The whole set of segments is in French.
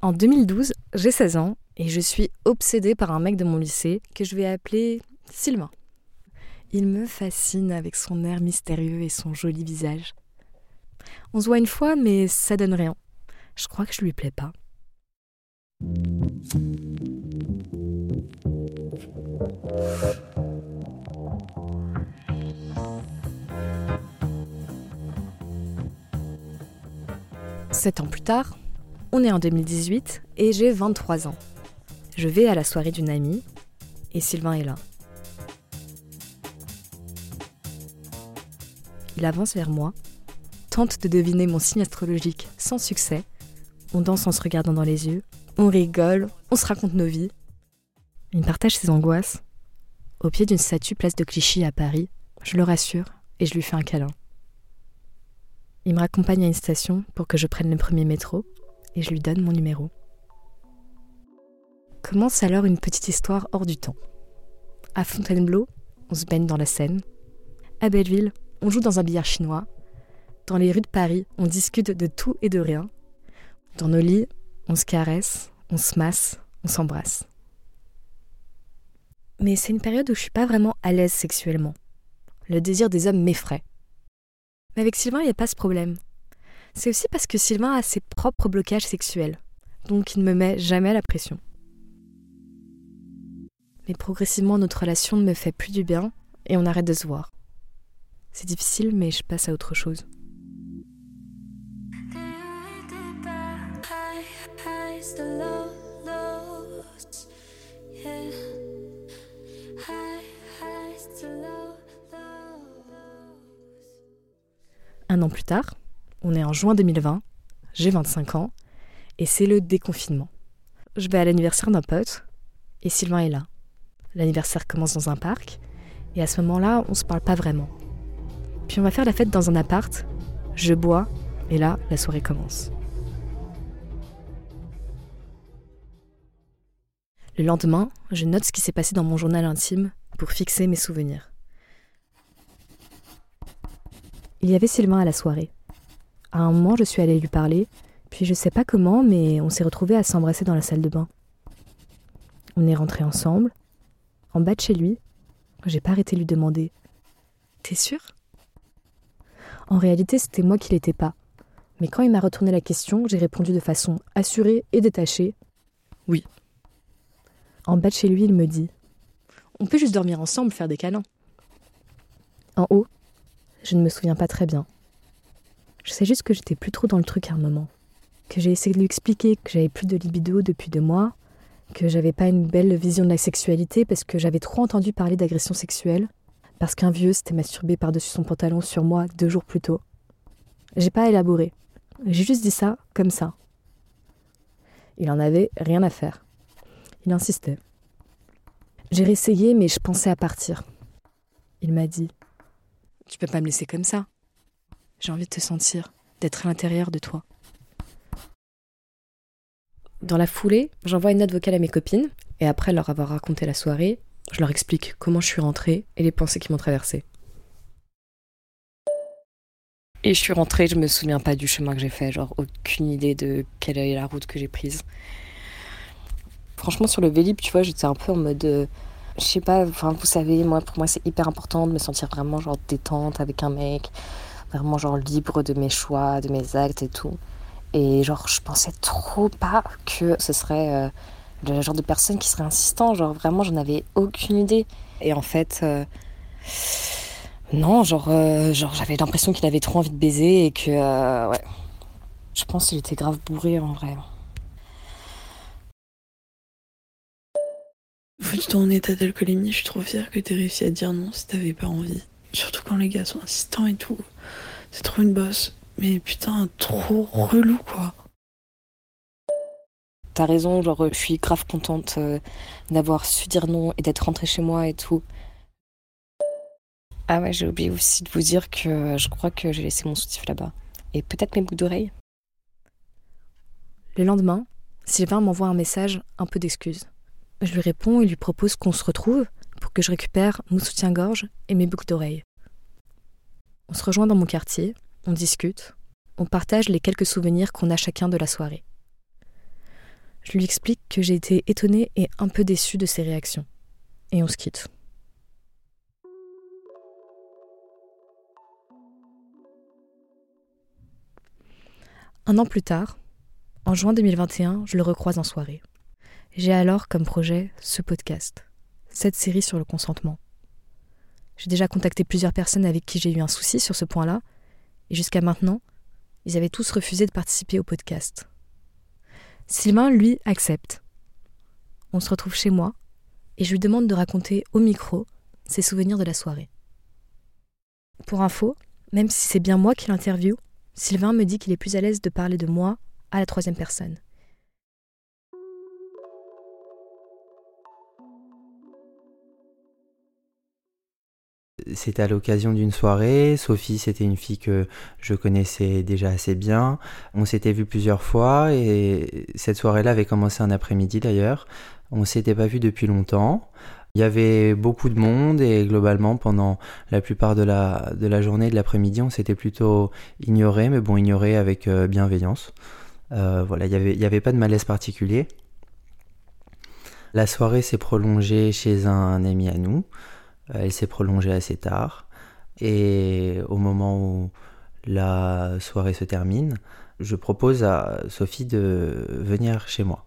En 2012, j'ai 16 ans et je suis obsédée par un mec de mon lycée que je vais appeler Sylvain. Il me fascine avec son air mystérieux et son joli visage. On se voit une fois, mais ça donne rien. Je crois que je lui plais pas. Sept ans plus tard, on est en 2018 et j'ai 23 ans. Je vais à la soirée d'une amie et Sylvain est là. Il avance vers moi, tente de deviner mon signe astrologique sans succès. On danse en se regardant dans les yeux, on rigole, on se raconte nos vies. Il partage ses angoisses. Au pied d'une statue place de Clichy à Paris, je le rassure et je lui fais un câlin. Il me raccompagne à une station pour que je prenne le premier métro et je lui donne mon numéro. Commence alors une petite histoire hors du temps. À Fontainebleau, on se baigne dans la Seine. À Belleville, on joue dans un billard chinois. Dans les rues de Paris, on discute de tout et de rien. Dans nos lits, on se caresse, on se masse, on s'embrasse. Mais c'est une période où je suis pas vraiment à l'aise sexuellement. Le désir des hommes m'effraie. Mais avec Sylvain, il n'y a pas ce problème. C'est aussi parce que Sylvain a ses propres blocages sexuels, donc il ne me met jamais la pression. Mais progressivement, notre relation ne me fait plus du bien et on arrête de se voir. C'est difficile, mais je passe à autre chose. Un an plus tard, on est en juin 2020, j'ai 25 ans, et c'est le déconfinement. Je vais à l'anniversaire d'un pote, et Sylvain est là. L'anniversaire commence dans un parc, et à ce moment-là, on se parle pas vraiment. Puis on va faire la fête dans un appart, je bois, et là, la soirée commence. Le lendemain, je note ce qui s'est passé dans mon journal intime pour fixer mes souvenirs. Il y avait Sylvain à la soirée. À un moment, je suis allée lui parler, puis je sais pas comment, mais on s'est retrouvés à s'embrasser dans la salle de bain. On est rentrés ensemble, en bas de chez lui. J'ai pas arrêté de lui demander T'es sûr En réalité, c'était moi qui l'étais pas. Mais quand il m'a retourné la question, j'ai répondu de façon assurée et détachée Oui. En bas de chez lui, il me dit On peut juste dormir ensemble, faire des câlins. En haut, je ne me souviens pas très bien. Je sais juste que j'étais plus trop dans le truc à un moment. Que j'ai essayé de lui expliquer que j'avais plus de libido depuis deux mois, que j'avais pas une belle vision de la sexualité parce que j'avais trop entendu parler d'agression sexuelle, parce qu'un vieux s'était masturbé par-dessus son pantalon sur moi deux jours plus tôt. J'ai pas élaboré. J'ai juste dit ça comme ça. Il en avait rien à faire. Il insistait. J'ai réessayé, mais je pensais à partir. Il m'a dit tu peux pas me laisser comme ça. J'ai envie de te sentir, d'être à l'intérieur de toi. Dans la foulée, j'envoie une note vocale à mes copines, et après leur avoir raconté la soirée, je leur explique comment je suis rentrée et les pensées qui m'ont traversée. Et je suis rentrée, je me souviens pas du chemin que j'ai fait, genre aucune idée de quelle est la route que j'ai prise. Franchement, sur le Vélib, tu vois, j'étais un peu en mode euh, je sais pas, enfin, vous savez, moi, pour moi, c'est hyper important de me sentir vraiment, genre, détente avec un mec, vraiment, genre, libre de mes choix, de mes actes et tout. Et, genre, je pensais trop pas que ce serait euh, le genre de personne qui serait insistant, genre, vraiment, j'en avais aucune idée. Et en fait, euh, non, genre, euh, genre j'avais l'impression qu'il avait trop envie de baiser et que, ouais, je pense qu'il était grave bourré en vrai. Que en état d'alcoolémie, je suis trop fière que t'aies réussi à dire non si t'avais pas envie. Surtout quand les gars sont insistants et tout. C'est trop une bosse. Mais putain, trop relou quoi. T'as raison, genre je suis grave contente euh, d'avoir su dire non et d'être rentrée chez moi et tout. Ah ouais, j'ai oublié aussi de vous dire que je crois que j'ai laissé mon soutif là-bas. Et peut-être mes boucles d'oreilles. Le lendemain, Sylvain m'envoie un message un peu d'excuses. Je lui réponds et lui propose qu'on se retrouve pour que je récupère mon soutien-gorge et mes boucles d'oreilles. On se rejoint dans mon quartier, on discute, on partage les quelques souvenirs qu'on a chacun de la soirée. Je lui explique que j'ai été étonnée et un peu déçue de ses réactions. Et on se quitte. Un an plus tard, en juin 2021, je le recroise en soirée. J'ai alors comme projet ce podcast, cette série sur le consentement. J'ai déjà contacté plusieurs personnes avec qui j'ai eu un souci sur ce point-là, et jusqu'à maintenant, ils avaient tous refusé de participer au podcast. Sylvain, lui, accepte. On se retrouve chez moi, et je lui demande de raconter au micro ses souvenirs de la soirée. Pour info, même si c'est bien moi qui l'interviewe, Sylvain me dit qu'il est plus à l'aise de parler de moi à la troisième personne. C'était à l'occasion d'une soirée. Sophie, c'était une fille que je connaissais déjà assez bien. On s'était vu plusieurs fois et cette soirée-là avait commencé un après-midi d'ailleurs. On s'était pas vu depuis longtemps. Il y avait beaucoup de monde et globalement pendant la plupart de la, de la journée de l'après-midi, on s'était plutôt ignoré, mais bon, ignoré avec euh, bienveillance. Euh, voilà, il n'y avait, y avait pas de malaise particulier. La soirée s'est prolongée chez un ami à nous. Euh, elle s'est prolongée assez tard. Et au moment où la soirée se termine, je propose à Sophie de venir chez moi.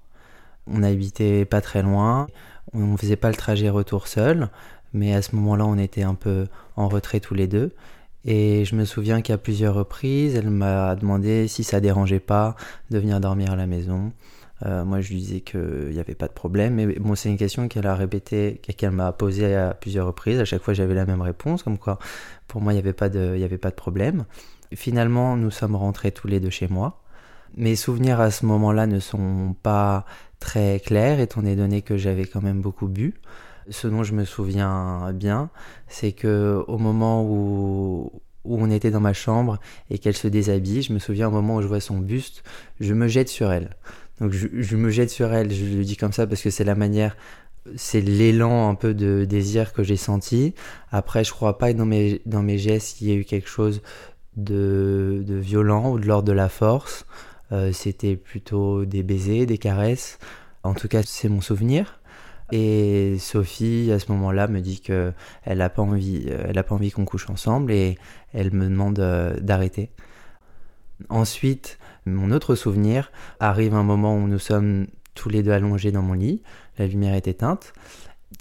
On habitait pas très loin, on ne faisait pas le trajet retour seul, mais à ce moment-là, on était un peu en retrait tous les deux. Et je me souviens qu'à plusieurs reprises, elle m'a demandé si ça dérangeait pas de venir dormir à la maison. Euh, moi, je lui disais qu'il n'y avait pas de problème. Mais bon, c'est une question qu'elle a répétée, qu'elle m'a posée à plusieurs reprises. À chaque fois, j'avais la même réponse, comme quoi, pour moi, il n'y avait, pas de, avait pas de problème. Finalement, nous sommes rentrés tous les deux chez moi. Mes souvenirs à ce moment-là ne sont pas très clairs, étant donné que j'avais quand même beaucoup bu. Ce dont je me souviens bien, c'est que au moment où, où on était dans ma chambre et qu'elle se déshabille, je me souviens au moment où je vois son buste, je me jette sur elle. Donc je, me jette sur elle, je le dis comme ça parce que c'est la manière, c'est l'élan un peu de désir que j'ai senti. Après, je crois pas que dans mes, dans mes gestes, il y a eu quelque chose de, de violent ou de l'ordre de la force. Euh, c'était plutôt des baisers, des caresses. En tout cas, c'est mon souvenir. Et Sophie, à ce moment-là, me dit que elle n'a pas envie, euh, elle a pas envie qu'on couche ensemble et elle me demande euh, d'arrêter. Ensuite, mon autre souvenir arrive un moment où nous sommes tous les deux allongés dans mon lit, la lumière est éteinte.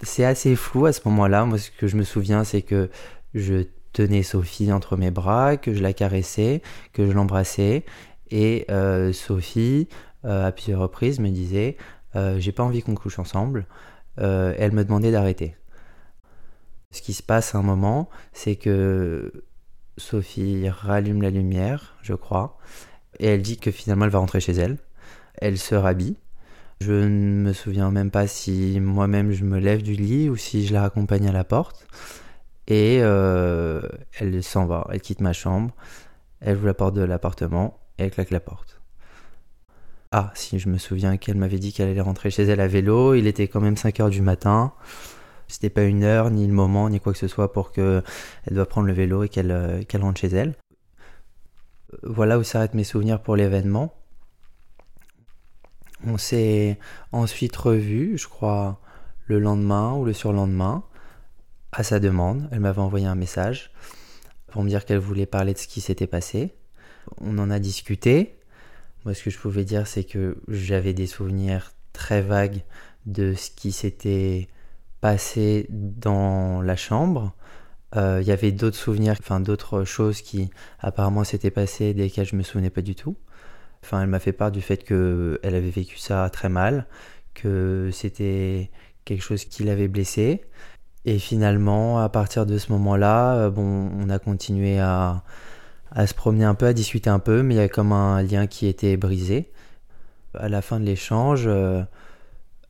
C'est assez flou à ce moment-là. Moi, ce que je me souviens, c'est que je tenais Sophie entre mes bras, que je la caressais, que je l'embrassais, et euh, Sophie, euh, à plusieurs reprises, me disait euh, J'ai pas envie qu'on couche ensemble. elle me demandait d'arrêter. Ce qui se passe à un moment, c'est que Sophie rallume la lumière, je crois, et elle dit que finalement elle va rentrer chez elle. Elle se rhabille. Je ne me souviens même pas si moi-même je me lève du lit ou si je la raccompagne à la porte. Et euh, elle s'en va, elle quitte ma chambre, elle ouvre la porte de l'appartement et elle claque la porte. Ah, si je me souviens qu'elle m'avait dit qu'elle allait rentrer chez elle à vélo, il était quand même 5 heures du matin. C'était pas une heure, ni le moment, ni quoi que ce soit pour qu'elle doit prendre le vélo et qu'elle euh, qu'elle rentre chez elle. Voilà où s'arrêtent mes souvenirs pour l'événement. On s'est ensuite revu, je crois, le lendemain ou le surlendemain, à sa demande. Elle m'avait envoyé un message pour me dire qu'elle voulait parler de ce qui s'était passé. On en a discuté. Moi, ce que je pouvais dire, c'est que j'avais des souvenirs très vagues de ce qui s'était passé dans la chambre. Euh, il y avait d'autres souvenirs, enfin d'autres choses qui apparemment s'étaient passées desquelles je me souvenais pas du tout. Enfin, elle m'a fait part du fait qu'elle avait vécu ça très mal, que c'était quelque chose qui l'avait blessée. Et finalement, à partir de ce moment-là, euh, bon, on a continué à, à se promener un peu, à discuter un peu, mais il y a comme un lien qui était brisé. À la fin de l'échange, euh,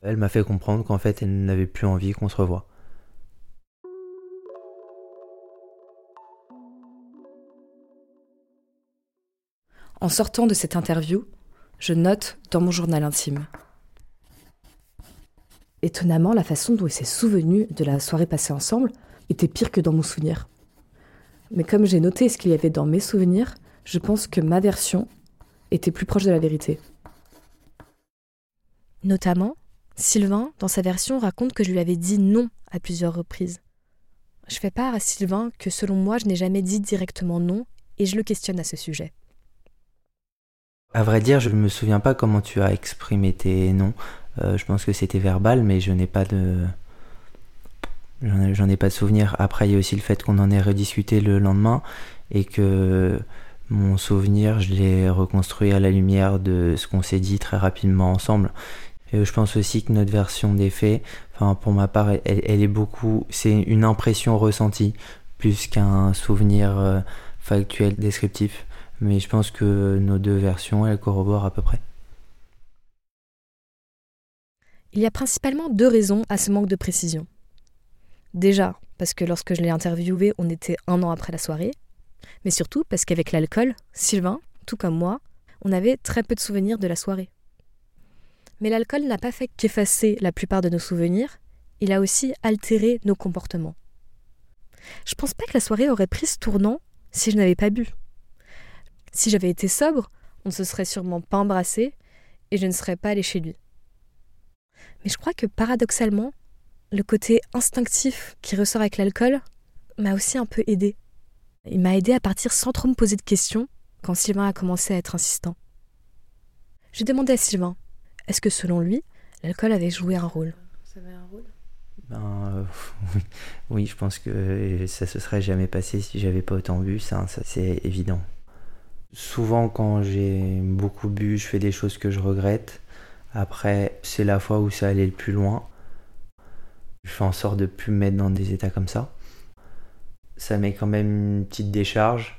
elle m'a fait comprendre qu'en fait, elle n'avait plus envie qu'on se revoie. En sortant de cette interview, je note dans mon journal intime. Étonnamment, la façon dont il s'est souvenu de la soirée passée ensemble était pire que dans mon souvenir. Mais comme j'ai noté ce qu'il y avait dans mes souvenirs, je pense que ma version était plus proche de la vérité. Notamment, Sylvain, dans sa version, raconte que je lui avais dit non à plusieurs reprises. Je fais part à Sylvain que selon moi, je n'ai jamais dit directement non et je le questionne à ce sujet. À vrai dire, je ne me souviens pas comment tu as exprimé tes noms. Euh, je pense que c'était verbal, mais je n'ai pas de. J'en ai pas de souvenir. Après, il y a aussi le fait qu'on en ait rediscuté le lendemain et que mon souvenir, je l'ai reconstruit à la lumière de ce qu'on s'est dit très rapidement ensemble. Et je pense aussi que notre version des faits, enfin pour ma part, elle, est beaucoup, c'est une impression ressentie plus qu'un souvenir euh, factuel descriptif. Mais je pense que nos deux versions, elles corroborent à peu près. Il y a principalement deux raisons à ce manque de précision. Déjà, parce que lorsque je l'ai interviewé, on était un an après la soirée, mais surtout parce qu'avec l'alcool, Sylvain, tout comme moi, on avait très peu de souvenirs de la soirée. Mais l'alcool n'a pas fait qu'effacer la plupart de nos souvenirs, il a aussi altéré nos comportements. Je pense pas que la soirée aurait pris ce tournant si je n'avais pas bu. Si j'avais été sobre, on ne se serait sûrement pas embrassé et je ne serais pas allé chez lui. Mais je crois que paradoxalement, le côté instinctif qui ressort avec l'alcool m'a aussi un peu aidé. Il m'a aidé à partir sans trop me poser de questions quand Sylvain a commencé à être insistant. J'ai demandé à Sylvain est-ce que selon lui, l'alcool avait joué un rôle? Ben, euh, oui, je pense que ça se serait jamais passé si j'avais pas autant bu, ça, ça c'est évident. Souvent, quand j'ai beaucoup bu, je fais des choses que je regrette. Après, c'est la fois où ça allait le plus loin. Je fais en sorte de plus me mettre dans des états comme ça. Ça met quand même une petite décharge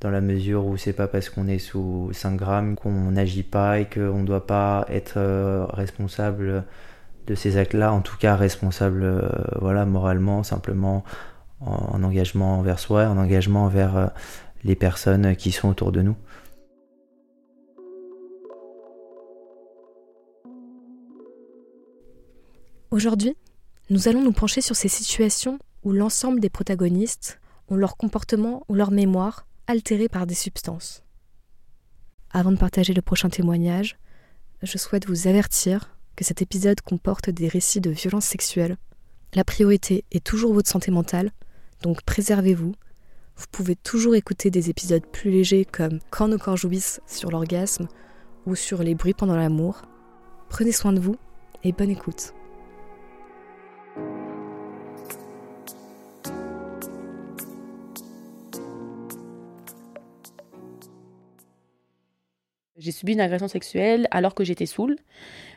dans la mesure où c'est pas parce qu'on est sous 5 grammes qu'on n'agit pas et qu'on ne doit pas être euh, responsable de ces actes-là, en tout cas responsable euh, voilà, moralement, simplement en, engagement envers soi, en engagement envers euh, les personnes qui sont autour de nous. Aujourd'hui, nous allons nous pencher sur ces situations où l'ensemble des protagonistes ont leur comportement ou leur mémoire altérés par des substances. Avant de partager le prochain témoignage, je souhaite vous avertir cet épisode comporte des récits de violences sexuelles. La priorité est toujours votre santé mentale, donc préservez-vous. Vous pouvez toujours écouter des épisodes plus légers comme Quand nos corps jouissent sur l'orgasme ou sur les bruits pendant l'amour. Prenez soin de vous et bonne écoute. J'ai subi une agression sexuelle alors que j'étais saoule.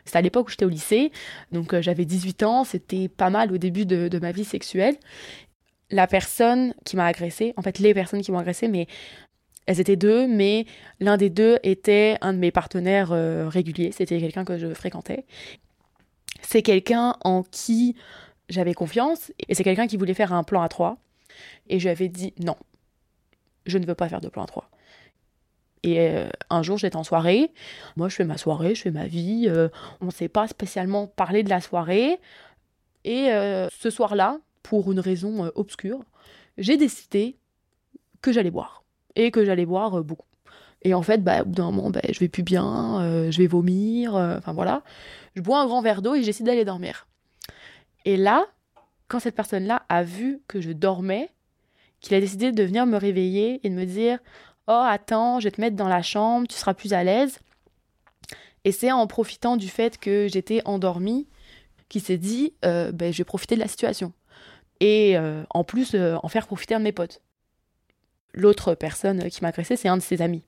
C'était à l'époque où j'étais au lycée, donc euh, j'avais 18 ans, c'était pas mal au début de, ma vie sexuelle. La personne qui m'a agressée, en fait les personnes qui m'ont agressée, mais elles étaient deux, mais l'un des deux était un de mes partenaires euh, réguliers, c'était quelqu'un que je fréquentais. C'est quelqu'un en qui j'avais confiance, et c'est quelqu'un qui voulait faire un plan à trois. Et je lui avais dit non, je ne veux pas faire de plan à trois. Et euh, un jour, j'étais en soirée. Moi, je fais ma soirée, je fais ma vie. Euh, on ne sait pas spécialement parler de la soirée. Et euh, ce soir-là, pour une raison obscure, j'ai décidé que j'allais boire. Et que j'allais boire beaucoup. Et en fait, bah, au bout d'un moment, bah, je vais plus bien, je vais vomir, enfin voilà. Je bois un grand verre d'eau et j'essaie d'aller dormir. Et là, quand cette personne-là a vu que je dormais, qu'il a décidé de venir me réveiller et de me dire Oh, attends, je vais te mettre dans la chambre, tu seras plus à l'aise. Et c'est en profitant du fait que j'étais endormie qu'il s'est dit euh, ben, Je vais profiter de la situation. Et euh, en plus, euh, en faire profiter un de mes potes. L'autre personne qui m'a agressé, c'est un de ses amis.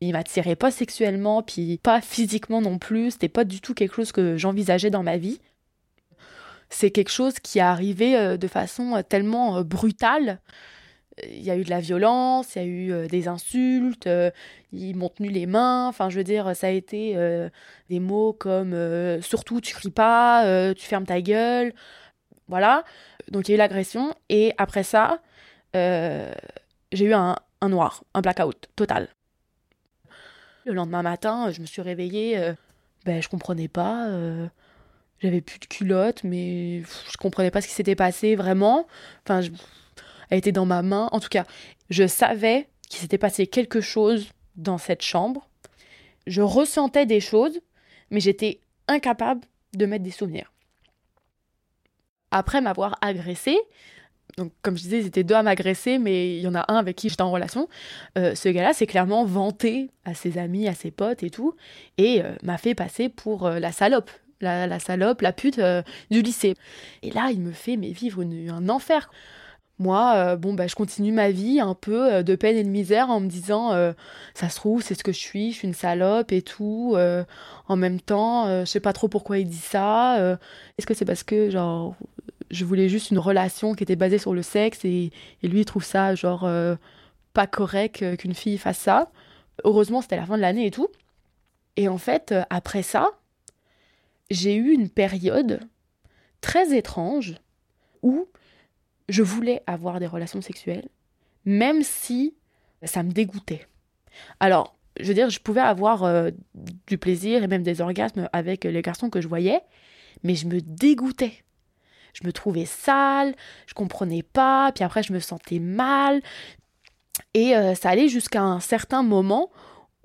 Il m'attirait pas sexuellement, puis pas physiquement non plus. C'était pas du tout quelque chose que j'envisageais dans ma vie. C'est quelque chose qui est arrivé de façon tellement brutale il y a eu de la violence, il y a eu euh, des insultes, euh, ils m'ont tenu les mains, enfin je veux dire, ça a été euh, des mots comme surtout tu cries pas, tu fermes ta gueule, voilà. Donc il y a eu l'agression et après ça, j'ai eu un, un, noir, un blackout total. Le lendemain matin, je me suis réveillée, ben je comprenais pas, j'avais plus de culotte, mais je comprenais pas ce qui s'était passé vraiment, enfin je était dans ma main. En tout cas, je savais qu'il s'était passé quelque chose dans cette chambre. Je ressentais des choses, mais j'étais incapable de mettre des souvenirs. Après m'avoir agressé, donc comme je disais, ils étaient deux à m'agresser, mais il y en a un avec qui j'étais en relation. Euh, ce gars-là s'est clairement vanté à ses amis, à ses potes et tout, et euh, m'a fait passer pour euh, la salope, la, salope, la pute du lycée. Et là, il me fait vivre un enfer. Moi, bon, bah, je continue ma vie un peu de peine et de misère en me disant, ça se trouve, c'est ce que je suis, je suis une salope et tout. en même temps, je sais pas trop pourquoi il dit ça. Est-ce que c'est parce que, genre, je voulais juste une relation qui était basée sur le sexe et, lui il trouve ça genre euh, pas correct euh, qu'une fille fasse ça. Heureusement c'était la fin de l'année et tout. Et en fait euh, après ça, j'ai eu une période très étrange où je voulais avoir des relations sexuelles même si ça me dégoûtait. Alors, je veux dire, je pouvais avoir du plaisir et même des orgasmes avec les garçons que je voyais, mais je me dégoûtais je me trouvais sale, je comprenais pas, puis après je me sentais mal. Et euh, ça allait jusqu'à un certain moment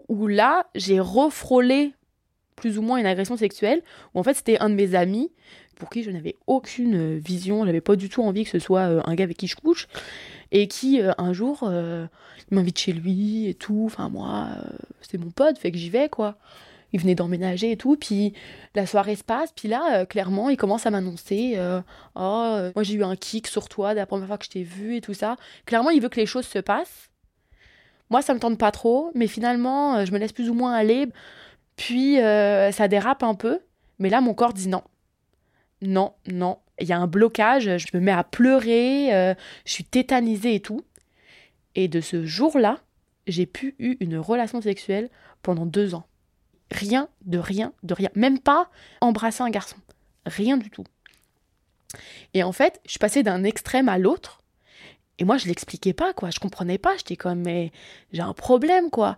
où là, j'ai refrôlé plus ou moins une agression sexuelle, où en fait c'était un de mes amis pour qui je n'avais aucune vision, j'avais pas du tout envie que ce soit euh, un gars avec qui je couche, et qui euh, un jour m'invite chez lui et tout, enfin moi, c'est mon pote, fait que j'y vais quoi il venait d'emménager et tout. Puis la soirée se passe, puis là, euh, clairement, il commence à m'annoncer euh, Oh, euh, moi j'ai eu un kick sur toi la première fois que je t'ai vu et tout ça. Clairement, il veut que les choses se passent. Moi, ça me tente pas trop, mais finalement, je me laisse plus ou moins aller. Puis ça dérape un peu, mais là, mon corps dit non. Non, non. Il y a un blocage, je me mets à pleurer, je suis tétanisée et tout. Et de ce jour-là, j'ai pu eu une relation sexuelle pendant deux ans. Rien, de rien, de rien. Même pas embrasser un garçon. Rien du tout. Et en fait, je passée d'un extrême à l'autre. Et moi, je l'expliquais pas, quoi. Je comprenais pas. J'étais comme, mais j'ai un problème, quoi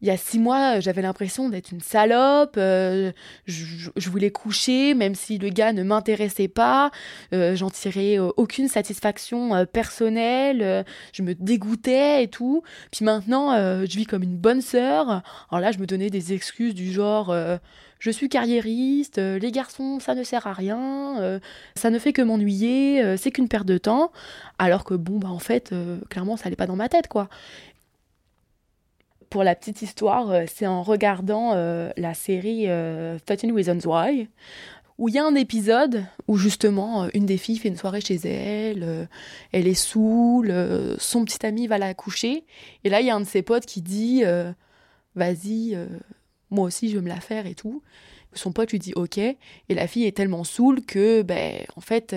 il y a six mois, j'avais l'impression d'être une salope. Euh, je, voulais coucher, même si le gars ne m'intéressait pas. Euh, j'en tirais euh, aucune satisfaction personnelle. je me dégoûtais et tout. Puis maintenant, je vis comme une bonne sœur. Alors là, je me donnais des excuses du genre je suis carriériste, les garçons, ça ne sert à rien, ça ne fait que m'ennuyer, c'est qu'une perte de temps. Alors que bon, bah en fait, clairement, ça n'allait pas dans ma tête, quoi pour la petite histoire, euh, c'est en regardant euh, la série 13 euh, Reasons Why, où il y a un épisode où justement une des filles fait une soirée chez elle, elle est saoule, son petit ami va la coucher, et là il y a un de ses potes qui dit Vas-y, moi aussi je veux me la faire et tout. Son pote lui dit ok, et la fille est tellement saoule que, ben, en fait,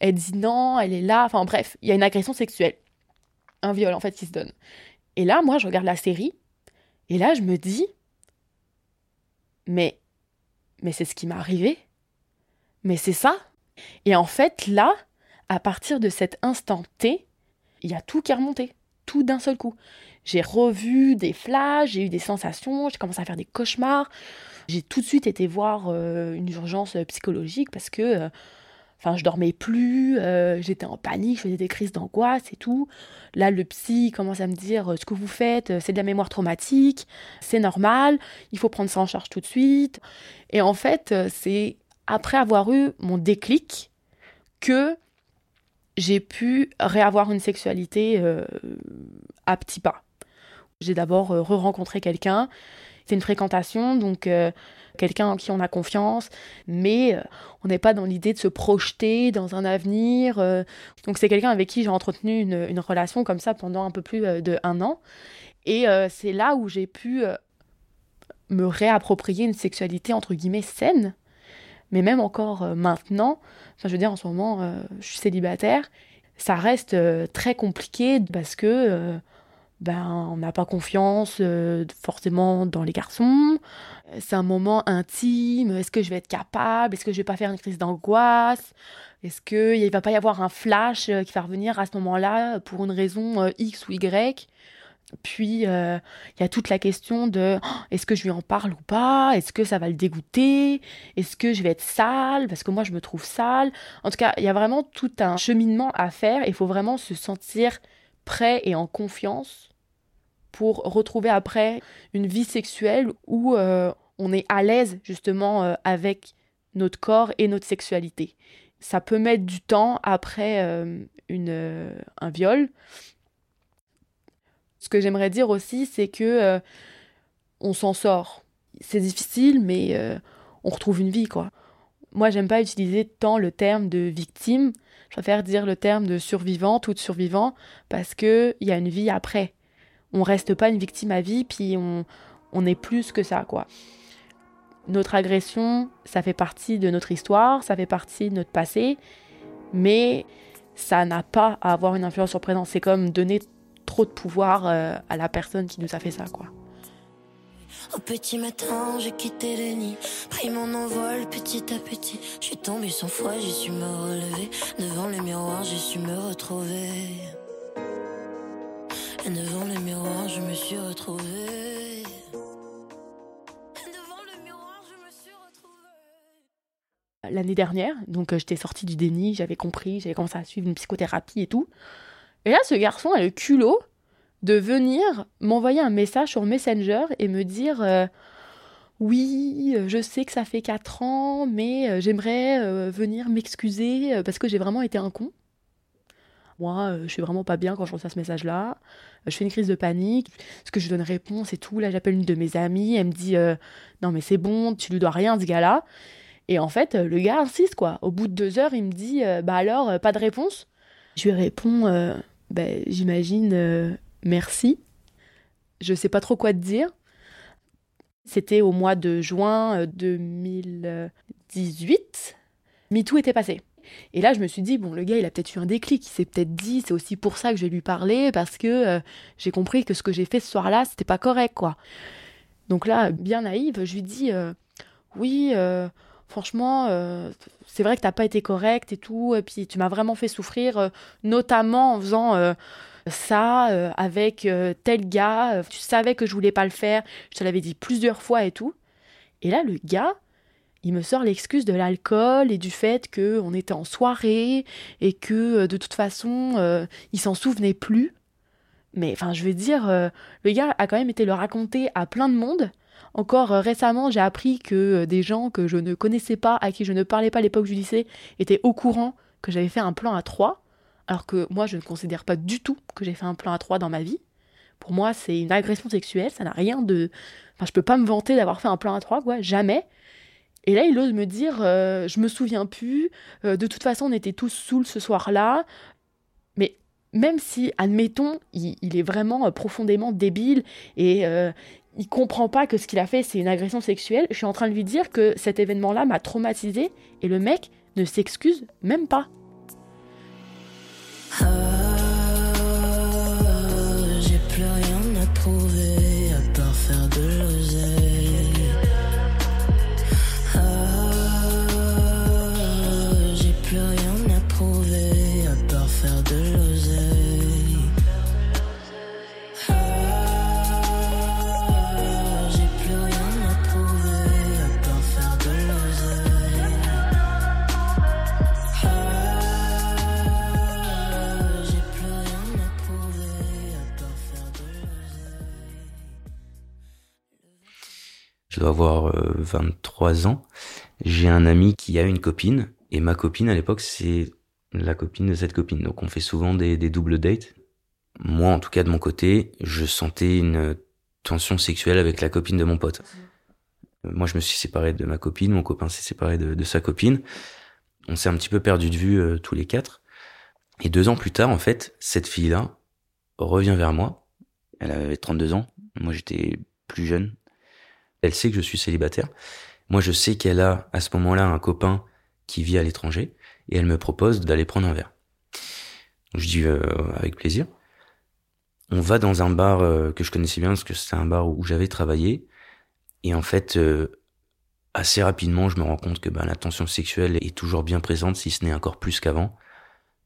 elle dit non, elle est là, enfin bref, il y a une agression sexuelle, un viol en fait qui se donne. Et là, moi, je regarde la série, et là, je me dis, mais, mais c'est ce qui m'est arrivé. Mais c'est ça. Et en fait, là, à partir de cet instant T, il y a tout qui est remonté, tout d'un seul coup. J'ai revu des flashs, j'ai eu des sensations, j'ai commencé à faire des cauchemars. J'ai tout de suite été voir euh, une urgence psychologique parce que euh, Enfin, je dormais plus, euh, j'étais en panique, je faisais des crises d'angoisse et tout. Là, le psy commence à me dire euh, ce que vous faites, euh, c'est de la mémoire traumatique, c'est normal, il faut prendre ça en charge tout de suite. Et en fait, c'est après avoir eu mon déclic que j'ai pu réavoir une sexualité à petits pas. J'ai d'abord re-rencontré quelqu'un, c'est une fréquentation, donc quelqu'un en qui on a confiance, mais euh, on n'est pas dans l'idée de se projeter dans un avenir. Euh. donc c'est quelqu'un avec qui j'ai entretenu une, relation comme ça pendant un peu plus euh, de un an. Et c'est là où j'ai pu me réapproprier une sexualité entre guillemets saine. Mais même encore maintenant, enfin je veux dire en ce moment, je suis célibataire, ça reste très compliqué parce que ben, on n'a pas confiance euh, forcément dans les garçons. C'est un moment intime. Est-ce que je vais être capable? Est-ce que je vais pas faire une crise d'angoisse? Est-ce qu'il ne va pas y avoir un flash euh, qui va revenir à ce moment-là pour une raison euh, X ou Y? Puis il y a toute la question de oh, est-ce que je lui en parle ou pas? Est-ce que ça va le dégoûter? Est-ce que je vais être sale? Parce que moi je me trouve sale. En tout cas, il y a vraiment tout un cheminement à faire. Il faut vraiment se sentir prêt et en confiance pour retrouver après une vie sexuelle où euh, on est à l'aise justement euh, avec notre corps et notre sexualité. Ça peut mettre du temps après euh, une, un viol. Ce que j'aimerais dire aussi, c'est que on s'en sort. C'est difficile, mais on retrouve une vie, quoi. Moi, j'aime pas utiliser tant le terme de victime. Je préfère dire le terme de survivant ou de survivant parce qu'il y a une vie après. On reste pas une victime à vie, puis on, on est plus que ça, quoi. Notre agression, ça fait partie de notre histoire, ça fait partie de notre passé, mais ça n'a pas à avoir une influence sur présent. C'est comme donner trop de pouvoir euh, à la personne qui nous a fait ça, quoi. Au petit matin, j'ai quitté le nid, pris mon envol petit à petit. Je suis tombé cent fois, j'ai su me relever. Devant le miroir, j'ai su me retrouver. Et devant le miroir, je me suis retrouvée. L'année dernière, donc euh, j'étais sortie du déni, j'avais compris, j'avais commencé à suivre une psychothérapie et tout. Et là, ce garçon a le culot de venir m'envoyer un message sur Messenger et me dire euh, oui, euh, je sais que ça fait 4 ans, mais euh, j'aimerais venir m'excuser parce que j'ai vraiment été un con. Moi, je suis vraiment pas bien quand je reçois ce message-là. Je fais une crise de panique. Est-ce que je donne réponse et tout Là, j'appelle une de mes amies. Elle me dit Non, mais c'est bon, tu lui dois rien, ce gars-là. Et en fait, le gars insiste, quoi. Au bout de deux heures, il me dit Bah alors, pas de réponse Je lui réponds bah, J'imagine merci. Je sais pas trop quoi te dire. C'était au mois de juin 2018. Euh, MeToo était passé. Et là, je me suis dit, bon, le gars, il a peut-être eu un déclic. Il s'est peut-être dit, c'est aussi pour ça que je vais lui parler, parce que euh, j'ai compris que ce que j'ai fait ce soir-là, c'était pas correct, quoi. Donc là, bien naïve, je lui dis, euh, oui, franchement, c'est vrai que t'as pas été correct et tout, et puis tu m'as vraiment fait souffrir, notamment en faisant ça euh, avec euh, tel gars, euh, tu savais que je voulais pas le faire, je te l'avais dit plusieurs fois et tout. Et là, le gars, il me sort l'excuse de l'alcool et du fait que on était en soirée et que de toute façon, il s'en souvenait plus. Mais enfin, je veux dire, le gars a quand même été le raconter à plein de monde. Encore récemment, j'ai appris que des gens que je ne connaissais pas, à qui je ne parlais pas à l'époque du lycée, étaient au courant que j'avais fait un plan à trois. Alors que moi, je ne considère pas du tout que j'ai fait un plan à trois dans ma vie. Pour moi, c'est une agression sexuelle, ça n'a rien de. Enfin, je peux pas me vanter d'avoir fait un plan à trois, quoi, jamais. Et là, il ose me dire, euh, je me souviens plus, euh, de toute façon, on était tous saouls ce soir-là. Mais même si, admettons, il, est vraiment euh, profondément débile et il comprend pas que ce qu'il a fait, c'est une agression sexuelle, je suis en train de lui dire que cet événement-là m'a traumatisé et le mec ne s'excuse même pas. J'ai plus rien Je dois avoir euh, 23 ans. J'ai un ami qui a une copine et ma copine à l'époque c'est la copine de cette copine. Donc on fait souvent des, doubles dates. Moi en tout cas de mon côté, je sentais une tension sexuelle avec la copine de mon pote. Euh, Moi je me suis séparé de ma copine, mon copain s'est séparé de, de sa copine. On s'est un petit peu perdu de vue euh, tous les quatre. Et deux ans plus tard en fait, cette fille-là revient vers moi. Elle avait 32 ans. Moi j'étais plus jeune. Elle sait que je suis célibataire. Moi, je sais qu'elle a à ce moment-là un copain qui vit à l'étranger et elle me propose d'aller prendre un verre. Je dis euh, avec plaisir. On va dans un bar euh, que je connaissais bien parce que c'était un bar où j'avais travaillé et en fait euh, assez rapidement, je me rends compte que ben, la tension sexuelle est toujours bien présente, si ce n'est encore plus qu'avant.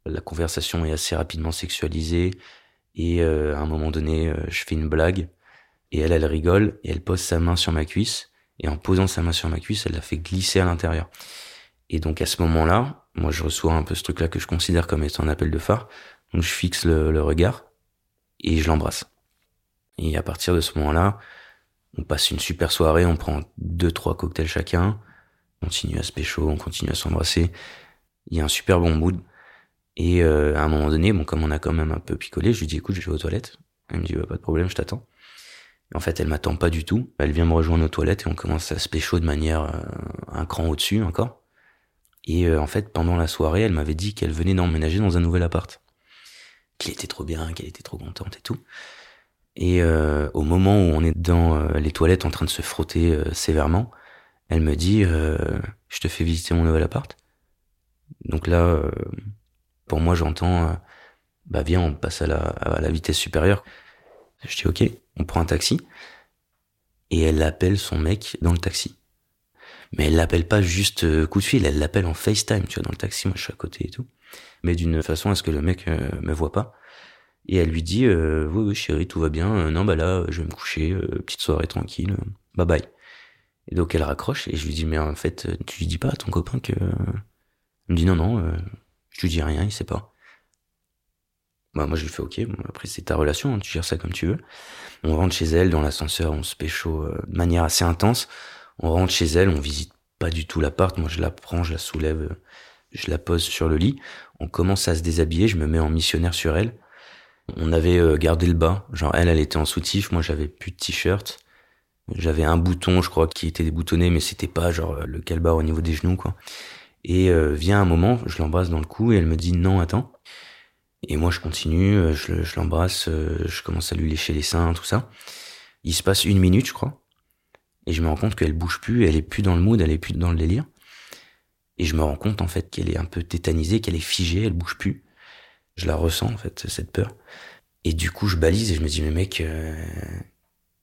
La conversation est assez rapidement sexualisée et à un moment donné, je fais une blague et elle, elle rigole et elle pose sa main sur ma cuisse. Et en posant sa main sur ma cuisse, elle la fait glisser à l'intérieur. Et donc à ce moment-là, moi je reçois un peu ce truc-là que je considère comme étant un appel de phare. Donc je fixe le, regard et je l'embrasse. Et à partir de ce moment-là, On passe une super soirée, on prend deux, trois cocktails chacun, on continue à se pécho, on continue à s'embrasser. Il y a un super bon mood. Et euh, à un moment donné, bon, comme on a quand même un peu picolé, je lui dis écoute, je vais aux toilettes. Elle me dit bah, pas de problème, je t'attends. En fait, elle m'attend pas du tout. Elle vient me rejoindre aux toilettes et on commence à se pécho de manière euh, un cran au-dessus encore. Et euh, en fait, pendant la soirée, elle m'avait dit qu'elle venait d'emménager dans un nouvel appart. Qu'il était trop bien, qu'elle était trop contente et tout. Et euh, au moment où on est dans les toilettes en train de se frotter sévèrement, elle me dit Je te fais visiter mon nouvel appart. Donc là, pour moi, j'entends Bah viens, on passe à la, à la vitesse supérieure. Je dis ok, on prend un taxi. Et elle appelle son mec dans le taxi. Mais elle l'appelle pas juste euh, coup de fil, elle l'appelle en FaceTime, tu vois, dans le taxi, moi je suis à côté et tout. Mais d'une façon à ce que le mec euh, me voit pas. Et elle lui dit, euh, oui, oui, chérie, tout va bien. non, bah là, je vais me coucher, petite soirée tranquille, bye bye. Et donc elle raccroche et je lui dis, mais en fait, tu lui dis pas à ton copain que... Elle me dit, non, non, je lui dis rien, il sait pas. Bah, moi, je lui fais OK. après, c'est ta relation, hein, tu gères ça comme tu veux. On rentre chez elle dans l'ascenseur, on se pécho euh, de manière assez intense. On rentre chez elle, on visite pas du tout l'appart. Moi, je la prends, je la soulève, euh, je la pose sur le lit. On commence à se déshabiller, je me mets en missionnaire sur elle. On avait euh, gardé le bas. Genre, elle, elle était en soutif, moi, j'avais plus de t-shirt. J'avais un bouton, je crois, qui était déboutonné, mais c'était pas genre le calbar au niveau des genoux, quoi. Et vient un moment, je l'embrasse dans le cou et elle me dit non, attends. Et moi, je continue, euh, je, je l'embrasse, euh, je commence à lui lécher les seins, tout ça. Il se passe une minute, je crois. Et je me rends compte qu'elle bouge plus, elle est plus dans le mood, elle est plus dans le délire. Et je me rends compte, en fait, qu'elle est un peu tétanisée, qu'elle est figée, elle bouge plus. Je la ressens, en fait, cette peur. Et du coup, je balise et je me dis, mais mec, euh,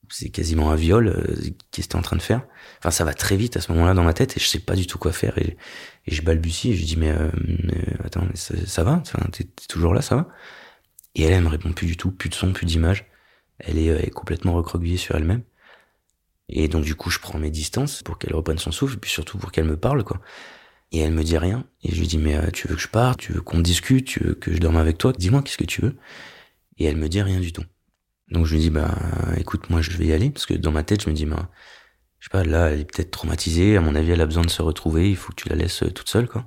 c'est quasiment un viol, euh, qu'est-ce que t'es en train de faire Enfin, ça va très vite à ce moment-là dans ma tête et je sais pas du tout quoi faire et, je balbutie et je dis mais, euh, attends, ça, va? T'es toujours là, ça va? Et elle, elle me répond plus du tout, plus de son, plus d'image. Elle est, euh, est, complètement recroquevillée sur elle-même. Et donc du coup, je prends mes distances pour qu'elle reprenne son souffle, puis surtout pour qu'elle me parle, quoi. Et elle me dit rien. Et je lui dis mais tu veux que je parte? Tu veux qu'on discute? Tu veux que je dorme avec toi? Dis-moi qu'est-ce que tu veux? Et elle me dit rien du tout. Donc je lui dis bah écoute moi je vais y aller. Parce que dans ma tête je me dis bah je sais pas là elle est peut-être traumatisée. À mon avis elle a besoin de se retrouver. Il faut que tu la laisses euh, toute seule quoi.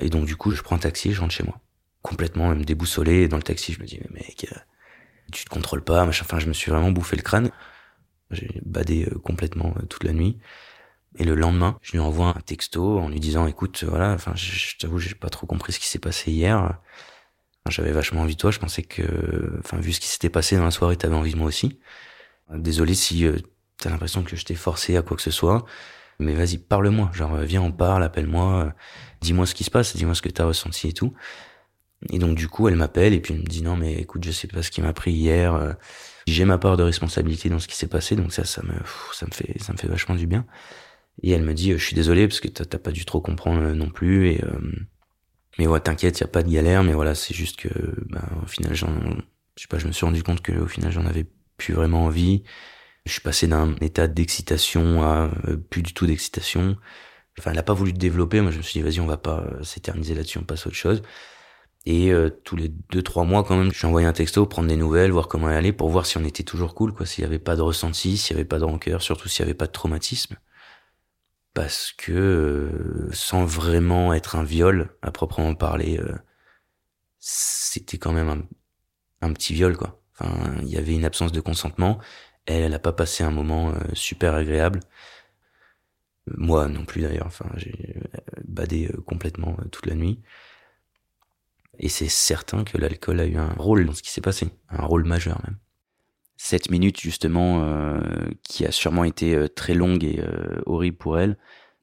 Et donc du coup je prends un taxi je rentre chez moi. Complètement même déboussolé dans le taxi. Je me dis mais mec euh, tu te contrôles pas machin. Enfin je me suis vraiment bouffé le crâne. J'ai badé euh, complètement toute la nuit. Et le lendemain je lui envoie un texto en lui disant écoute voilà enfin je, je t'avoue j'ai pas trop compris ce qui s'est passé hier j'avais vachement envie de toi, je pensais que, enfin, vu ce qui s'était passé dans la soirée, t'avais envie de moi aussi. Désolé si euh, t'as l'impression que je t'ai forcé à quoi que ce soit, mais vas-y, parle-moi. Genre, viens, on parle, appelle-moi, euh, dis-moi ce qui se passe, dis-moi ce que t'as ressenti et tout. Et donc, du coup, elle m'appelle et puis elle me dit non, mais écoute, je sais pas ce qui m'a pris hier. Euh, j'ai ma part de responsabilité dans ce qui s'est passé, donc ça, ça me, ça me fait, ça me fait vachement du bien. Et elle me dit, je suis désolé parce que t'as pas dû trop comprendre non plus et mais ouais, t'inquiète, y a pas de galère, mais voilà, c'est juste que, ben, au final, j'en, je sais pas, je me suis rendu compte que, au final, j'en avais plus vraiment envie. Je suis passé d'un état d'excitation à euh, plus du tout d'excitation. Enfin, elle a pas voulu développer. Moi, je me suis dit, vas-y, on va pas euh, s'éterniser là-dessus, on passe à autre chose. Et euh, tous les deux trois mois quand même, je lui un texto, prendre des nouvelles, voir comment elle allait, pour voir si on était toujours cool, quoi, s'il y avait pas de ressenti, s'il y avait pas de rancœur, surtout s'il y avait pas de traumatisme parce que euh, sans vraiment être un viol à proprement parler, euh, c'était quand même un, petit viol quoi. Enfin, il y avait une absence de consentement. Elle, elle a pas passé un moment euh, super agréable. Moi non plus d'ailleurs. Enfin, j'ai badé complètement toute la nuit. Et c'est certain que l'alcool a eu un rôle dans ce qui s'est passé, un rôle majeur même cette minute justement euh, qui a sûrement été euh, très longue et euh, horrible pour elle.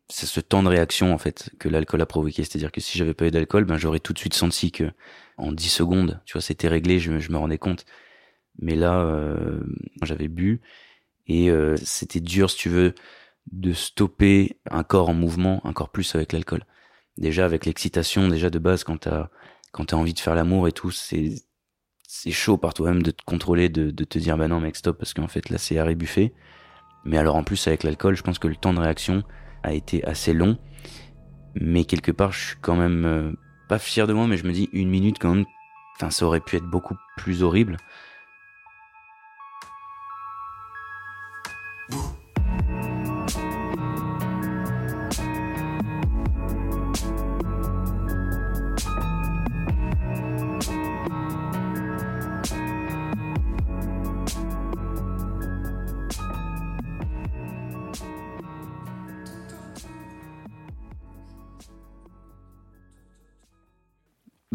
C'est ce temps de réaction en fait que l'alcool a provoqué. C'est-à-dire que si j'avais pas eu d'alcool ben j'aurais tout de suite senti que en 10 secondes tu vois c'était réglé je, je, me rendais compte. Mais là j'avais bu et c'était dur si tu veux de stopper un corps en mouvement encore plus avec l'alcool. Déjà avec l'excitation déjà de base quand t'as quand t'as envie de faire l'amour et tout c'est c'est chaud par toi-même de te contrôler, de, de, te dire bah non mec stop parce qu'en fait là c'est arrêt buffet. Mais alors en plus avec l'alcool, je pense que le temps de réaction a été assez long. Mais quelque part, je suis quand même euh, pas fier de moi, mais je me dis une minute quand même. Ça aurait pu être beaucoup plus horrible.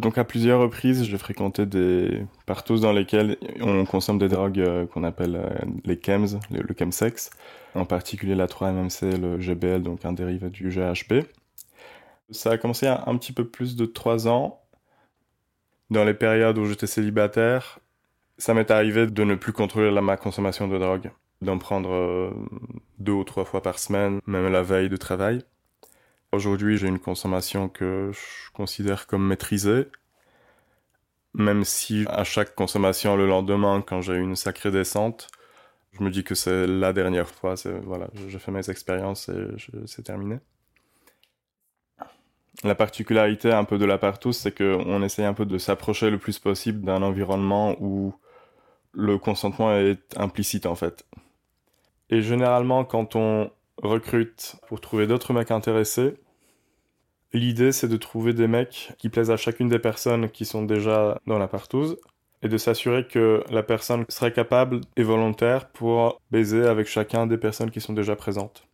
Donc à plusieurs reprises, j'ai fréquenté des partous dans lesquels on consomme des drogues euh, qu'on appelle euh, les chems, le, le chemsex, en particulier la 3-MMC, le GBL, donc un dérivé du GHB. Ça a commencé à un petit peu plus de 3 ans. Dans les périodes où j'étais célibataire, ça m'est arrivé de ne plus contrôler ma consommation de drogue, d'en prendre euh, deux ou trois fois par semaine, même la veille de travail. Aujourd'hui, j'ai une consommation que je considère comme maîtrisée, même si à chaque consommation le lendemain, quand j'ai une sacrée descente, je me dis que c'est la dernière fois. Voilà, j'ai fait mes expériences et c'est terminé. La particularité un peu de la partout, c'est qu'on essaye un peu de s'approcher le plus possible d'un environnement où le consentement est implicite en fait. Et généralement, quand on recrute pour trouver d'autres mecs intéressés, L'idée, c'est de trouver des mecs qui plaisent à chacune des personnes qui sont déjà dans la partouze et de s'assurer que la personne serait capable et volontaire pour baiser avec chacun des personnes qui sont déjà présentes.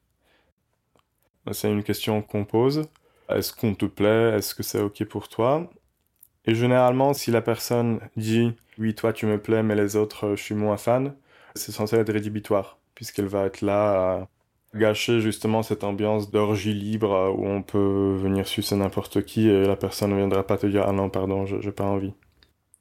C'est une question qu'on pose. Est-ce qu'on te plaît? Est-ce que c'est OK pour toi? Et généralement, si la personne dit oui, toi tu me plais, mais les autres, je suis moins fan, c'est censé être rédhibitoire, puisqu'elle va être là à gâcher justement cette ambiance d'orgie libre euh, où on peut venir sucer n'importe qui et la personne ne viendra pas te dire ah non pardon j'ai pas envie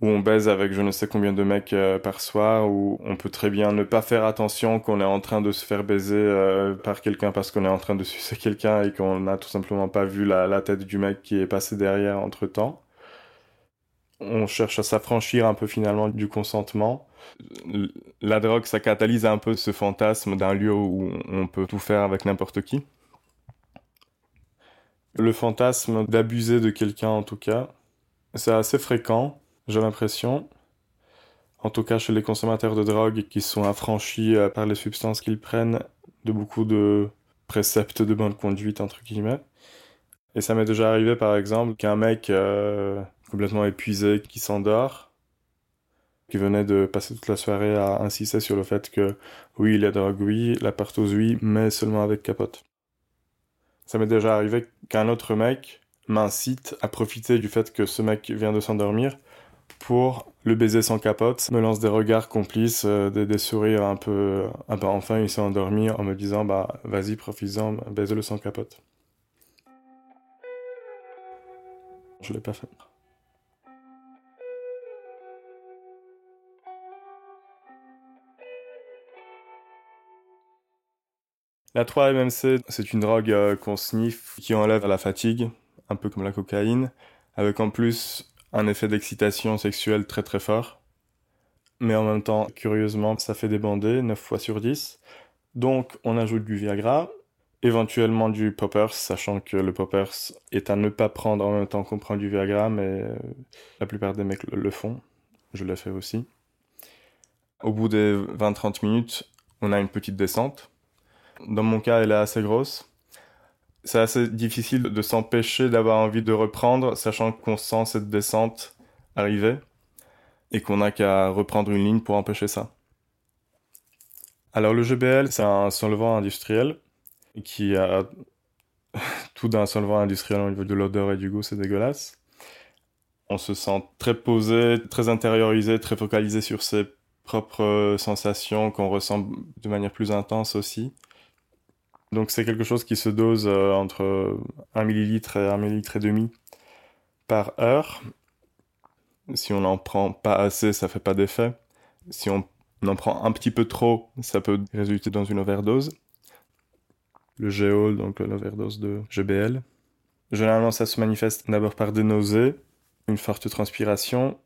où on baise avec je ne sais combien de mecs euh, par soir où on peut très bien ne pas faire attention qu'on est en train de se faire baiser euh, par quelqu'un parce qu'on est en train de sucer quelqu'un et qu'on n'a tout simplement pas vu la, la tête du mec qui est passé derrière entre temps on cherche à s'affranchir un peu finalement du consentement. La drogue, ça catalyse un peu ce fantasme d'un lieu où on peut tout faire avec n'importe qui. Le fantasme d'abuser de quelqu'un, en tout cas, c'est assez fréquent, j'ai l'impression. En tout cas, chez les consommateurs de drogue qui sont affranchis euh, par les substances qu'ils prennent de beaucoup de préceptes de bonne conduite, entre guillemets. Et ça m'est déjà arrivé, par exemple, qu'un mec euh, complètement épuisé qui s'endort, qui venait de passer toute la soirée à insister sur le fait que oui, la drogue, oui, la partose, oui, mais seulement avec capote. Ça m'est déjà arrivé qu'un autre mec m'incite à profiter du fait que ce mec vient de s'endormir pour le baiser sans capote, me lance des regards complices, euh, des, sourires un peu, enfin il s'est endormi en me disant bah vas-y profites-en, baise-le sans capote. Je l'ai pas fait. La 3-MMC, c'est une drogue euh, qu'on sniffe qui enlève la fatigue, un peu comme la cocaïne, avec en plus un effet d'excitation sexuelle très très fort. Mais en même temps, curieusement, ça fait débander 9 fois sur 10. Donc on ajoute du Viagra, éventuellement du Poppers, sachant que le Poppers est à ne pas prendre en même temps qu'on prend du Viagra, mais euh, la plupart des mecs le font. Je l'ai fait aussi. Au bout des 20-30 minutes, on a une petite descente dans mon cas, elle est assez grosse. C'est assez difficile de s'empêcher d'avoir envie de reprendre, sachant qu'on sent cette descente arriver et qu'on n'a qu'à reprendre une ligne pour empêcher ça. Alors le GBL, c'est un solvant industriel qui a tout d'un solvant industriel au niveau de l'odeur et du goût, c'est dégueulasse. On se sent très posé, très intériorisé, très focalisé sur ses propres sensations qu'on ressent de manière plus intense aussi. Donc c'est quelque chose qui se dose euh, entre 1 millilitre et 1 millilitre et demi par heure. Si on n'en prend pas assez, ça fait pas d'effet. Si on en prend un petit peu trop, ça peut résulter dans une overdose. Le GO, donc l'overdose de GBL. Généralement, ça se manifeste d'abord par des nausées, une forte transpiration,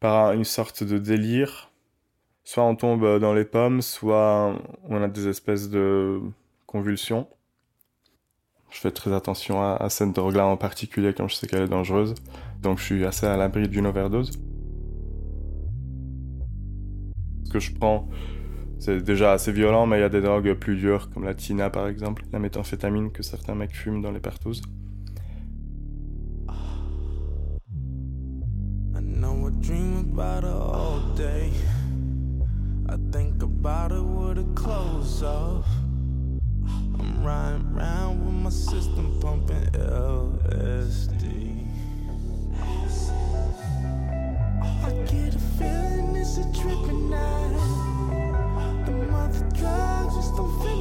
par une sorte de délire. Soit on tombe dans les pommes, soit on a des espèces de convulsions. Je fais très attention à, cette drogue-là en particulier quand je sais qu'elle est dangereuse. Donc je suis assez à l'abri d'une overdose. Ce que je prends, c'est déjà assez violent, mais il y a des drogues plus dures, comme la tina par exemple, la méthamphétamine que certains mecs fument dans les off. riding round with my system pumping LSD. I get a feeling it's a tripping night. The mother drugs just don't feel.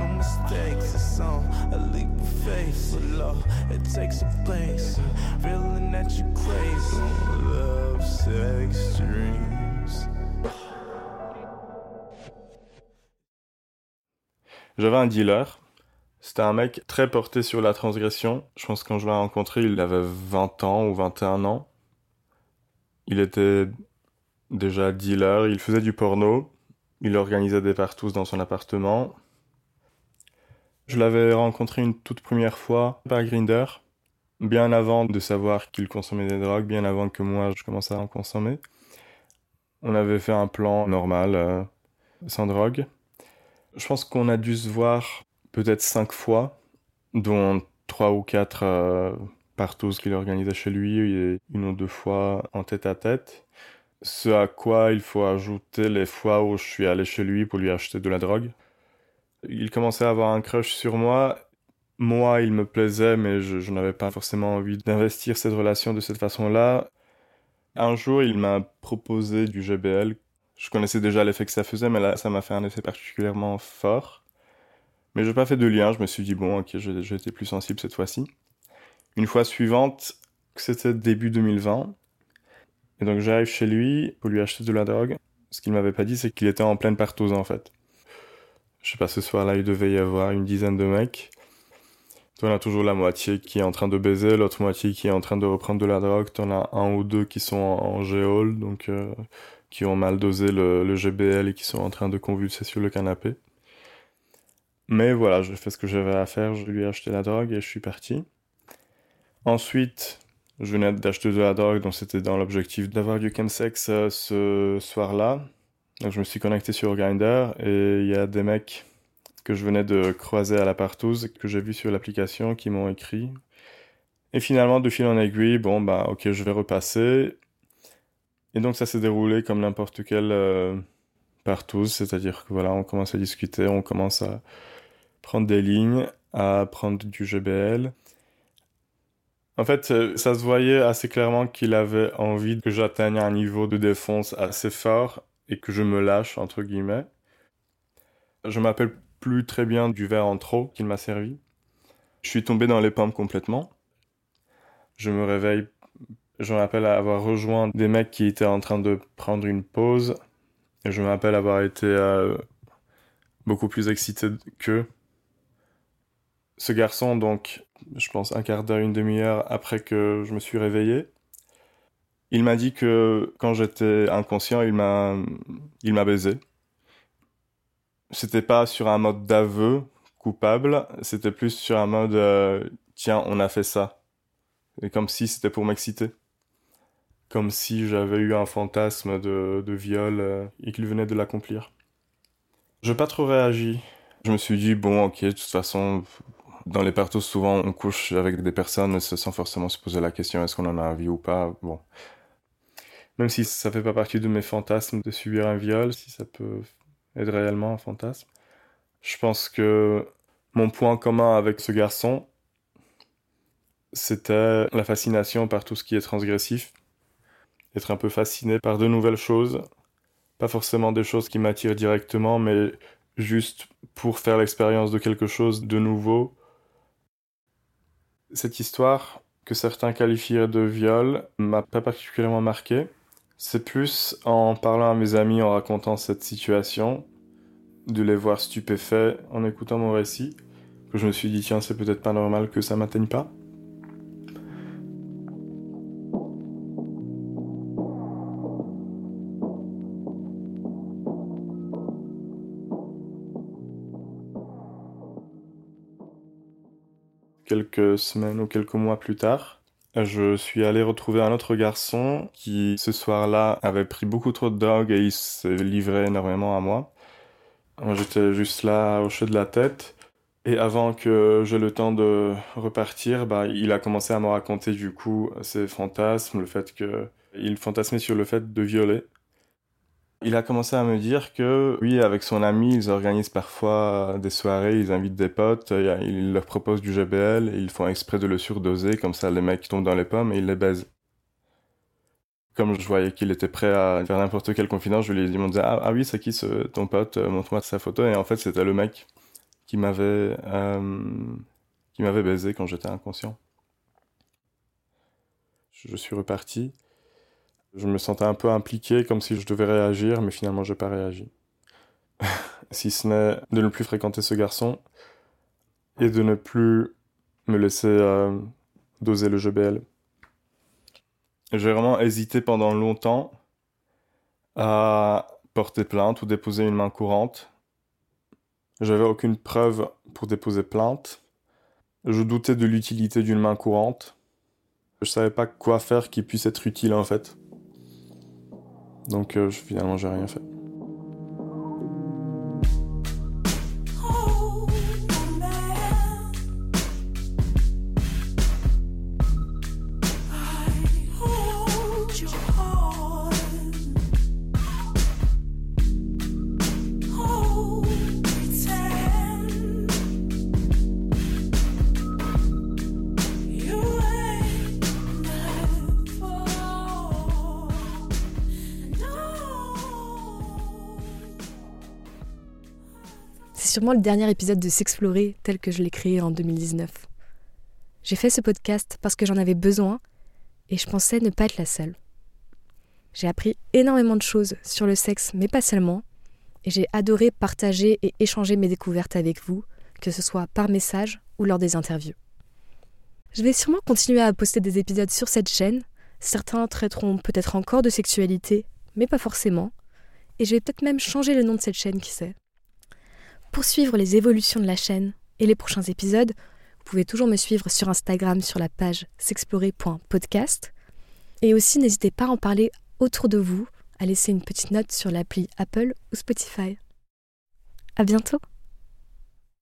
no mistakes. It's a leap of Love, sex. J'avais un dealer. C'était un mec très porté sur la transgression. Je pense que quand je l'ai rencontré, il avait 20 ans ou 21 ans. Il était déjà dealer, il faisait du porno, il organisait des partous dans son appartement. Je l'avais rencontré une toute première fois par Grinder, bien avant de savoir qu'il consommait des drogues, bien avant que moi je commençais à en consommer. On avait fait un plan normal, euh, sans drogue. Je pense qu'on a dû se voir peut-être cinq fois, dont trois ou quatre euh, partous qu'il organisait chez lui et une ou deux fois en tête à tête. Ce à quoi il faut ajouter les fois où je suis allé chez lui pour lui acheter de la drogue. Il commençait à avoir un crush sur moi. Moi, il me plaisait, mais je, n'avais pas forcément envie d'investir cette relation de cette façon-là. Un jour, il m'a proposé du GBL. Je connaissais déjà l'effet que ça faisait, mais là, ça m'a fait un effet particulièrement fort. Mais je n'ai pas fait de lien. Je me suis dit, bon, ok, j'étais plus sensible cette fois-ci. Une fois suivante, c'était début 2020. Et donc j'arrive chez lui pour lui acheter de la drogue. Ce qu'il m'avait pas dit, c'est qu'il était en pleine partose en fait. Je sais pas, ce soir-là, il devait y avoir une dizaine de mecs. T'en as toujours la moitié qui est en train de baiser, l'autre moitié qui est en train de reprendre de la drogue. T'en as un ou deux qui sont en, géol, donc euh, qui ont mal dosé le, le, GBL et qui sont en train de convulser sur le canapé. Mais voilà, j'ai fait ce que j'avais à faire, je lui ai acheté la drogue et je suis parti. Ensuite, je venais d'acheter de la drogue, donc c'était dans l'objectif d'avoir du chemsex euh, ce soir-là. Je me suis connecté sur Grindr et il y a des mecs que je venais de croiser à la partouze que j'ai vu sur l'application qui m'ont écrit. Et finalement, de fil en aiguille, bon bah ok, je vais repasser. Et donc ça s'est déroulé comme n'importe quelle euh, partouze, c'est-à-dire que voilà, on commence à discuter, on commence à prendre des lignes, à prendre du GBL. En fait, euh, ça se voyait assez clairement qu'il avait envie que j'atteigne un niveau de défense assez fort et que je me lâche, entre guillemets. Je m'appelle plus très bien du verre en trop qu'il m'a servi. Je suis tombé dans les pommes complètement. Je me réveille, je m'appelle avoir rejoint des mecs qui étaient en train de prendre une pause. Et je m'appelle avoir été euh, beaucoup plus excité qu'eux. Ce garçon, donc, je pense un quart d'heure, une demi-heure après que je me suis réveillé. Il m'a dit que quand j'étais inconscient, il m'a, il m'a baisé. C'était pas sur un mode d'aveu coupable, c'était plus sur un mode euh, tiens, on a fait ça. Et comme si c'était pour m'exciter. Comme si j'avais eu un fantasme de, de viol euh, et qu'il venait de l'accomplir. Je n'ai pas trop réagi. Je me suis dit, bon, ok, de toute façon, dans les partos, souvent, on couche avec des personnes sans forcément se poser la question est-ce qu'on en a envie ou pas? Bon. Même si ça fait pas partie de mes fantasmes de subir un viol, si ça peut être réellement un fantasme. Je pense que mon point commun avec ce garçon, c'était la fascination par tout ce qui est transgressif. Être un peu fasciné par de nouvelles choses. Pas forcément des choses qui m'attirent directement, mais juste pour faire l'expérience de quelque chose de nouveau cette histoire, que certains qualifieraient de viol, m'a pas particulièrement marqué. C'est plus en parlant à mes amis, en racontant cette situation, de les voir stupéfaits en écoutant mon récit, que je me suis dit, tiens, c'est peut-être pas normal que ça m'atteigne pas. quelques semaines ou quelques mois plus tard, je suis allé retrouver un autre garçon qui, ce soir-là, avait pris beaucoup trop de drogue et il s'est livré énormément à moi. J'étais juste là, à hocher de la tête. Et avant que j'ai le temps de repartir, bah, il a commencé à me raconter du coup ses fantasmes, le fait que il fantasmait sur le fait de violer. Il a commencé à me dire que, oui, avec son ami, ils organisent parfois des soirées, ils invitent des potes, ils leur proposent du GBL, ils font exprès de le surdoser, comme ça les mecs tombent dans les pommes et ils les baisent. Comme je voyais qu'il était prêt à faire n'importe quelle confidence, je lui ai dit, ah, ah, oui, c'est qui ce, ton pote, montre-moi sa photo, et en fait c'était le mec qui euh, qui m'avait baisé quand j'étais inconscient. Je suis reparti. Je me sentais un peu impliqué, comme si je devais réagir, mais finalement, je n'ai pas réagi. si ce n'est de ne plus fréquenter ce garçon et de ne plus me laisser euh, doser le GBL. J'ai vraiment hésité pendant longtemps à porter plainte ou déposer une main courante. J'avais aucune preuve pour déposer plainte. Je doutais de l'utilité d'une main courante. Je savais pas quoi faire qui puisse être utile en fait. Donc euh, finalement j'ai rien fait. Le dernier épisode de S'explorer tel que je l'ai créé en 2019. J'ai fait ce podcast parce que j'en avais besoin et je pensais ne pas être la seule. J'ai appris énormément de choses sur le sexe, mais pas seulement, et j'ai adoré partager et échanger mes découvertes avec vous, que ce soit par message ou lors des interviews. Je vais sûrement continuer à poster des épisodes sur cette chaîne, certains traiteront peut-être encore de sexualité, mais pas forcément, et je vais peut-être même changer le nom de cette chaîne, qui sait. Pour suivre les évolutions de la chaîne et les prochains épisodes, vous pouvez toujours me suivre sur Instagram sur la page s'explorer.podcast. Et aussi, n'hésitez pas à en parler autour de vous, à laisser une petite note sur l'appli Apple ou Spotify. À bientôt!